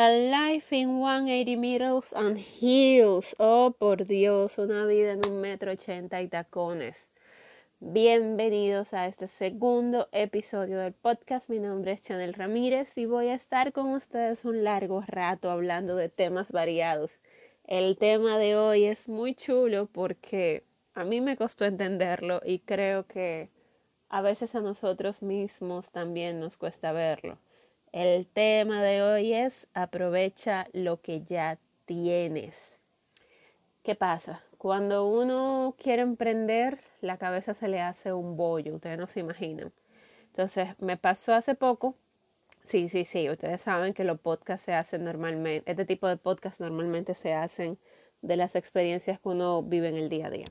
A Life in 180 Meters and Heels. Oh, por Dios, una vida en un metro ochenta y tacones. Bienvenidos a este segundo episodio del podcast. Mi nombre es Chanel Ramírez y voy a estar con ustedes un largo rato hablando de temas variados. El tema de hoy es muy chulo porque a mí me costó entenderlo y creo que a veces a nosotros mismos también nos cuesta verlo. El tema de hoy es aprovecha lo que ya tienes. ¿Qué pasa? Cuando uno quiere emprender, la cabeza se le hace un bollo, ustedes no se imaginan. Entonces, me pasó hace poco, sí, sí, sí, ustedes saben que los podcasts se hacen normalmente, este tipo de podcasts normalmente se hacen de las experiencias que uno vive en el día a día.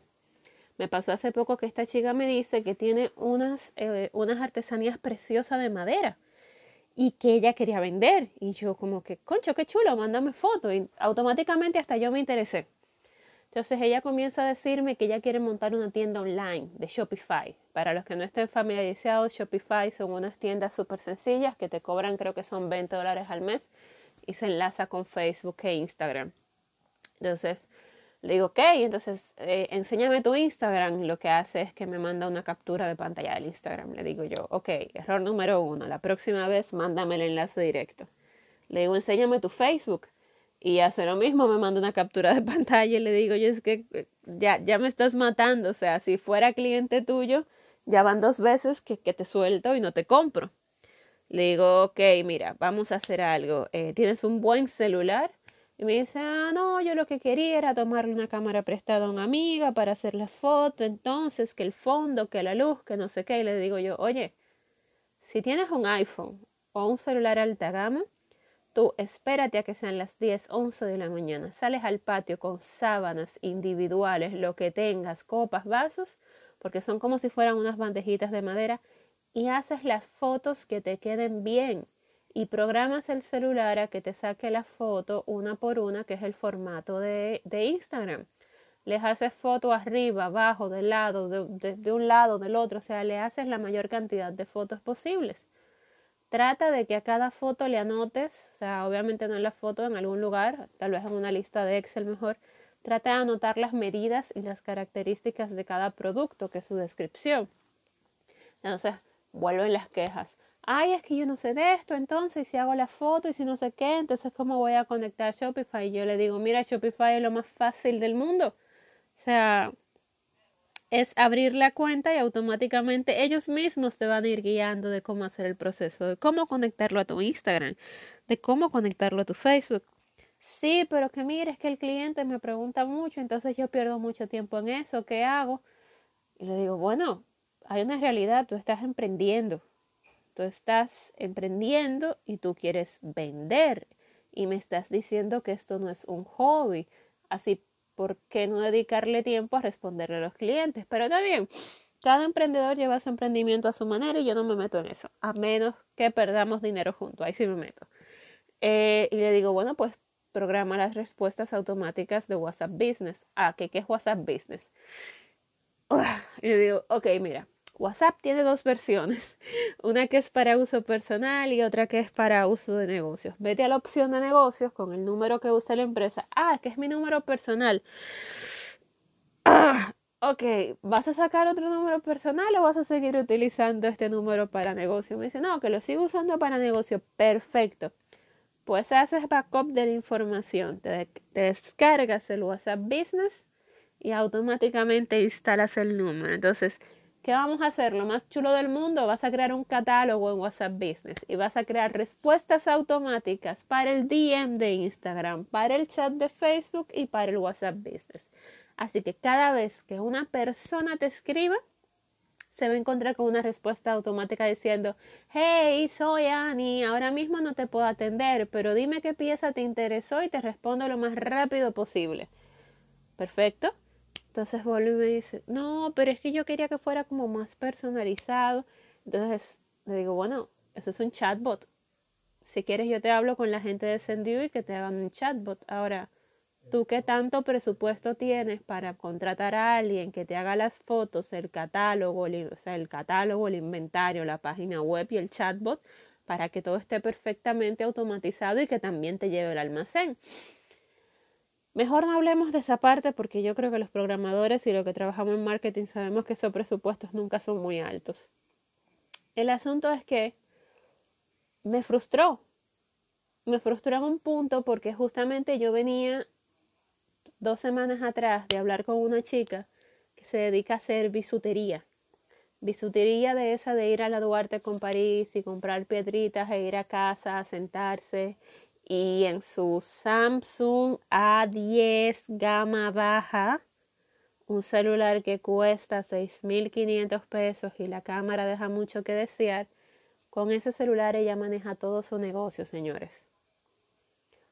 Me pasó hace poco que esta chica me dice que tiene unas, eh, unas artesanías preciosas de madera y que ella quería vender. Y yo como que, concho, qué chulo, mándame foto. Y automáticamente hasta yo me interesé. Entonces ella comienza a decirme que ella quiere montar una tienda online de Shopify. Para los que no estén familiarizados, Shopify son unas tiendas súper sencillas que te cobran creo que son 20 dólares al mes y se enlaza con Facebook e Instagram. Entonces le digo, ok, entonces eh, enséñame tu Instagram. Lo que hace es que me manda una captura de pantalla del Instagram. Le digo yo, ok, error número uno. La próxima vez mándame el enlace directo. Le digo, enséñame tu Facebook. Y hace lo mismo, me manda una captura de pantalla y le digo, yo es que eh, ya, ya me estás matando. O sea, si fuera cliente tuyo, ya van dos veces que, que te suelto y no te compro. Le digo, ok, mira, vamos a hacer algo. Eh, ¿Tienes un buen celular? Y me dice, ah, no, yo lo que quería era tomarle una cámara prestada a una amiga para hacer la foto, entonces que el fondo, que la luz, que no sé qué. Y le digo yo, oye, si tienes un iPhone o un celular alta gama, tú espérate a que sean las 10, 11 de la mañana. Sales al patio con sábanas individuales, lo que tengas, copas, vasos, porque son como si fueran unas bandejitas de madera, y haces las fotos que te queden bien y programas el celular a que te saque la foto una por una, que es el formato de, de Instagram. Les haces foto arriba, abajo, del lado, de, de, un lado, del otro, o sea, le haces la mayor cantidad de fotos posibles. Trata de que a cada foto le anotes, o sea, obviamente no en la foto, en algún lugar, tal vez en una lista de Excel mejor, trata de anotar las medidas y las características de cada producto, que es su descripción. Entonces, vuelven las quejas ay, es que yo no sé de esto, entonces si hago la foto y si no sé qué, entonces cómo voy a conectar Shopify. Y yo le digo, mira, Shopify es lo más fácil del mundo. O sea, es abrir la cuenta y automáticamente ellos mismos te van a ir guiando de cómo hacer el proceso, de cómo conectarlo a tu Instagram, de cómo conectarlo a tu Facebook. Sí, pero que mire, es que el cliente me pregunta mucho, entonces yo pierdo mucho tiempo en eso, ¿qué hago? Y le digo, bueno, hay una realidad, tú estás emprendiendo, Tú estás emprendiendo y tú quieres vender y me estás diciendo que esto no es un hobby. Así, ¿por qué no dedicarle tiempo a responderle a los clientes? Pero está bien, cada emprendedor lleva su emprendimiento a su manera y yo no me meto en eso, a menos que perdamos dinero juntos, ahí sí me meto. Eh, y le digo, bueno, pues programa las respuestas automáticas de WhatsApp Business. Ah, ¿qué, qué es WhatsApp Business? y le digo, ok, mira, WhatsApp tiene dos versiones, una que es para uso personal y otra que es para uso de negocios. Vete a la opción de negocios con el número que usa la empresa. Ah, que es mi número personal. Ah, ok, ¿vas a sacar otro número personal o vas a seguir utilizando este número para negocio? Me dice, no, que lo sigo usando para negocio. Perfecto. Pues haces backup de la información, te, te descargas el WhatsApp Business y automáticamente instalas el número. Entonces, ¿Qué vamos a hacer? Lo más chulo del mundo, vas a crear un catálogo en WhatsApp Business y vas a crear respuestas automáticas para el DM de Instagram, para el chat de Facebook y para el WhatsApp Business. Así que cada vez que una persona te escriba, se va a encontrar con una respuesta automática diciendo, hey, soy Annie, ahora mismo no te puedo atender, pero dime qué pieza te interesó y te respondo lo más rápido posible. Perfecto. Entonces vuelve y me dice, no, pero es que yo quería que fuera como más personalizado. Entonces le digo, bueno, eso es un chatbot. Si quieres yo te hablo con la gente de Sendue y que te hagan un chatbot. Ahora, ¿tú qué tanto presupuesto tienes para contratar a alguien que te haga las fotos, el catálogo, el catálogo, el inventario, la página web y el chatbot? para que todo esté perfectamente automatizado y que también te lleve el almacén. Mejor no hablemos de esa parte porque yo creo que los programadores y los que trabajamos en marketing sabemos que esos presupuestos nunca son muy altos. El asunto es que me frustró. Me frustró en un punto porque justamente yo venía dos semanas atrás de hablar con una chica que se dedica a hacer bisutería. Bisutería de esa de ir a la Duarte con París y comprar piedritas e ir a casa a sentarse y en su Samsung A10 gama baja, un celular que cuesta 6.500 pesos y la cámara deja mucho que desear, con ese celular ella maneja todo su negocio, señores.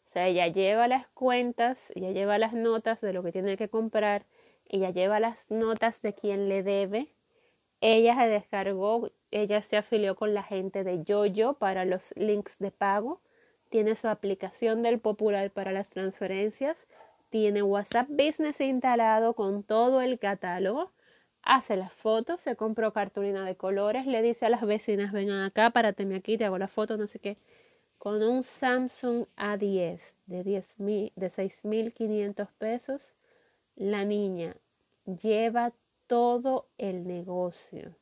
O sea, ella lleva las cuentas, ella lleva las notas de lo que tiene que comprar, ella lleva las notas de quien le debe, ella se descargó, ella se afilió con la gente de YoYo para los links de pago tiene su aplicación del Popular para las transferencias, tiene WhatsApp Business instalado con todo el catálogo, hace las fotos, se compró cartulina de colores, le dice a las vecinas, vengan acá, párate aquí, te hago la foto, no sé qué. Con un Samsung A10 de, 10 de 6.500 pesos, la niña lleva todo el negocio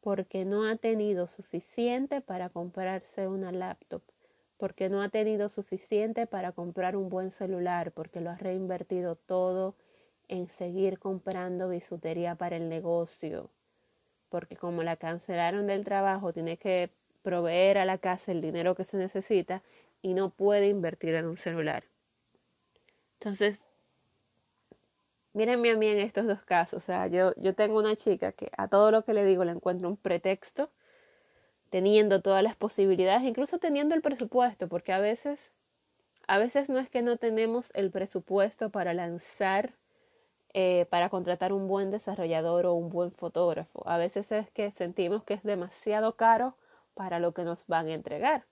porque no ha tenido suficiente para comprarse una laptop porque no ha tenido suficiente para comprar un buen celular, porque lo ha reinvertido todo en seguir comprando bisutería para el negocio, porque como la cancelaron del trabajo, tiene que proveer a la casa el dinero que se necesita y no puede invertir en un celular. Entonces, mírenme a mí en estos dos casos. O sea, yo, yo tengo una chica que a todo lo que le digo le encuentro un pretexto teniendo todas las posibilidades, incluso teniendo el presupuesto, porque a veces, a veces no es que no tenemos el presupuesto para lanzar, eh, para contratar un buen desarrollador o un buen fotógrafo. A veces es que sentimos que es demasiado caro para lo que nos van a entregar.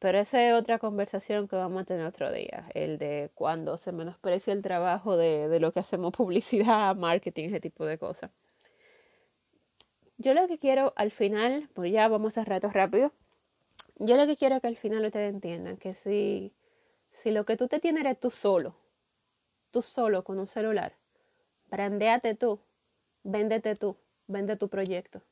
Pero esa es otra conversación que vamos a tener otro día, el de cuando se menosprecia el trabajo de, de lo que hacemos publicidad, marketing, ese tipo de cosas. Yo lo que quiero al final, pues ya vamos a rato rápido, yo lo que quiero es que al final ustedes entiendan que si, si lo que tú te tienes eres tú solo, tú solo con un celular, brandeate tú, véndete tú, vende tu proyecto.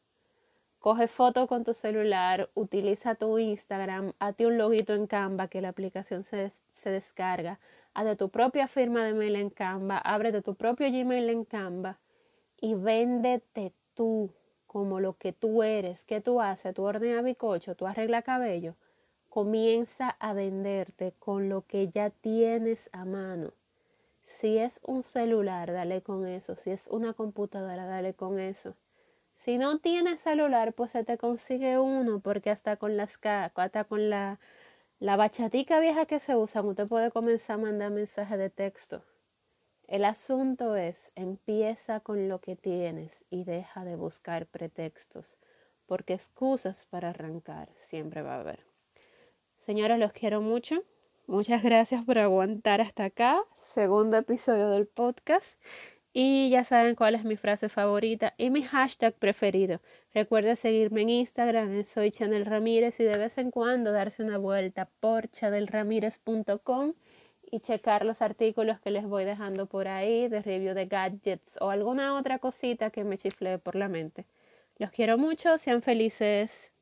Coge fotos con tu celular, utiliza tu Instagram, hazte un loguito en Canva que la aplicación se, se descarga, hazte tu propia firma de mail en Canva, ábrete tu propio Gmail en Canva y véndete tú como lo que tú eres, que tú haces, tú ordenas bicocho, tú arreglas cabello, comienza a venderte con lo que ya tienes a mano. Si es un celular, dale con eso. Si es una computadora, dale con eso. Si no tienes celular, pues se te consigue uno, porque hasta con las hasta con la, la bachatica vieja que se usa, usted puede comenzar a mandar mensajes de texto. El asunto es, empieza con lo que tienes y deja de buscar pretextos, porque excusas para arrancar siempre va a haber. Señores, los quiero mucho. Muchas gracias por aguantar hasta acá. Segundo episodio del podcast. Y ya saben cuál es mi frase favorita y mi hashtag preferido. Recuerden seguirme en Instagram, soy Chanel Ramírez y de vez en cuando darse una vuelta por chanelramírez.com y checar los artículos que les voy dejando por ahí de review de gadgets o alguna otra cosita que me chifle por la mente. Los quiero mucho, sean felices.